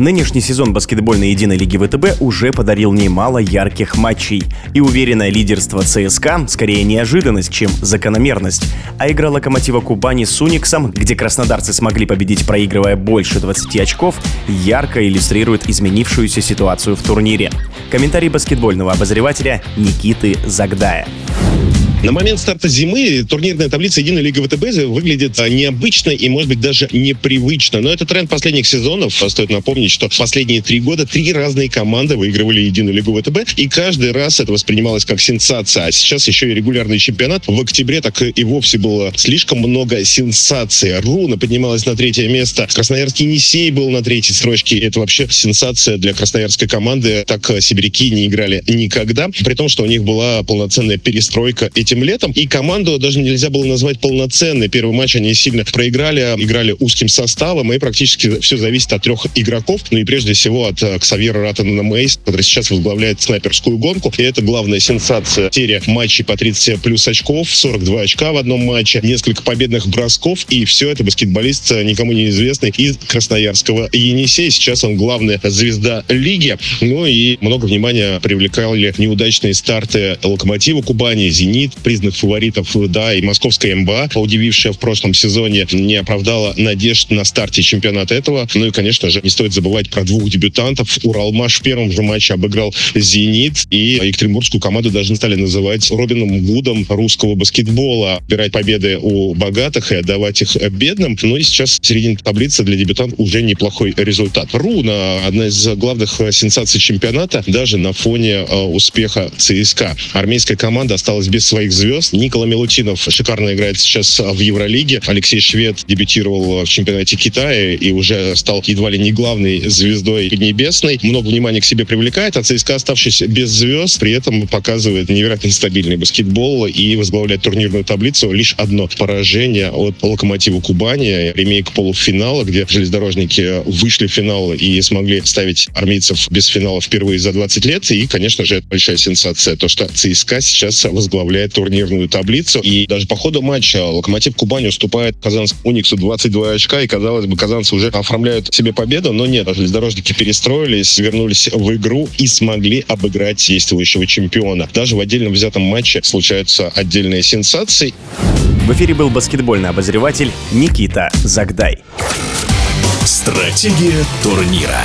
Нынешний сезон баскетбольной единой лиги ВТБ уже подарил немало ярких матчей. И уверенное лидерство ЦСКА скорее неожиданность, чем закономерность. А игра Локомотива Кубани с Униксом, где краснодарцы смогли победить, проигрывая больше 20 очков, ярко иллюстрирует изменившуюся ситуацию в турнире. Комментарий баскетбольного обозревателя Никиты Загдая. На момент старта зимы турнирная таблица Единой Лиги ВТБ выглядит а, необычно и, может быть, даже непривычно. Но это тренд последних сезонов. Стоит напомнить, что последние три года три разные команды выигрывали Единую Лигу ВТБ, и каждый раз это воспринималось как сенсация. А сейчас еще и регулярный чемпионат. В октябре так и вовсе было слишком много сенсаций. Руна поднималась на третье место. Красноярский Енисей был на третьей строчке. Это вообще сенсация для красноярской команды. Так а, сибиряки не играли никогда. При том, что у них была полноценная перестройка этих этим летом. И команду даже нельзя было назвать полноценной. Первый матч они сильно проиграли, играли узким составом, и практически все зависит от трех игроков. Ну и прежде всего от э, Ксавьера Ратана Мейс, который сейчас возглавляет снайперскую гонку. И это главная сенсация. Серия матчей по 30 плюс очков, 42 очка в одном матче, несколько победных бросков, и все это баскетболист э, никому не известный из Красноярского Енисея. Сейчас он главная звезда лиги. Ну и много внимания привлекали неудачные старты Локомотива Кубани, Зенит, признанных фаворитов, да, и московская МБА, удивившая в прошлом сезоне, не оправдала надежд на старте чемпионата этого. Ну и, конечно же, не стоит забывать про двух дебютантов. Уралмаш в первом же матче обыграл «Зенит», и екатеринбургскую команду даже стали называть Робином Гудом русского баскетбола. Отбирать победы у богатых и отдавать их бедным. Ну и сейчас в середине таблицы для дебютантов уже неплохой результат. Руна, одна из главных сенсаций чемпионата, даже на фоне э, успеха ЦСКА. Армейская команда осталась без своих своих звезд. Никола Милутинов шикарно играет сейчас в Евролиге. Алексей Швед дебютировал в чемпионате Китая и уже стал едва ли не главной звездой Поднебесной. Много внимания к себе привлекает, а ЦСКА, оставшись без звезд, при этом показывает невероятно стабильный баскетбол и возглавляет турнирную таблицу. Лишь одно поражение от Локомотива Кубани, ремейк полуфинала, где железнодорожники вышли в финал и смогли ставить армейцев без финала впервые за 20 лет. И, конечно же, это большая сенсация, то, что ЦСКА сейчас возглавляет турнирную таблицу. И даже по ходу матча Локомотив Кубань уступает Казанскому Униксу 22 очка. И, казалось бы, казанцы уже оформляют себе победу. Но нет, железнодорожники перестроились, вернулись в игру и смогли обыграть действующего чемпиона. Даже в отдельном взятом матче случаются отдельные сенсации. В эфире был баскетбольный обозреватель Никита Загдай. Стратегия турнира.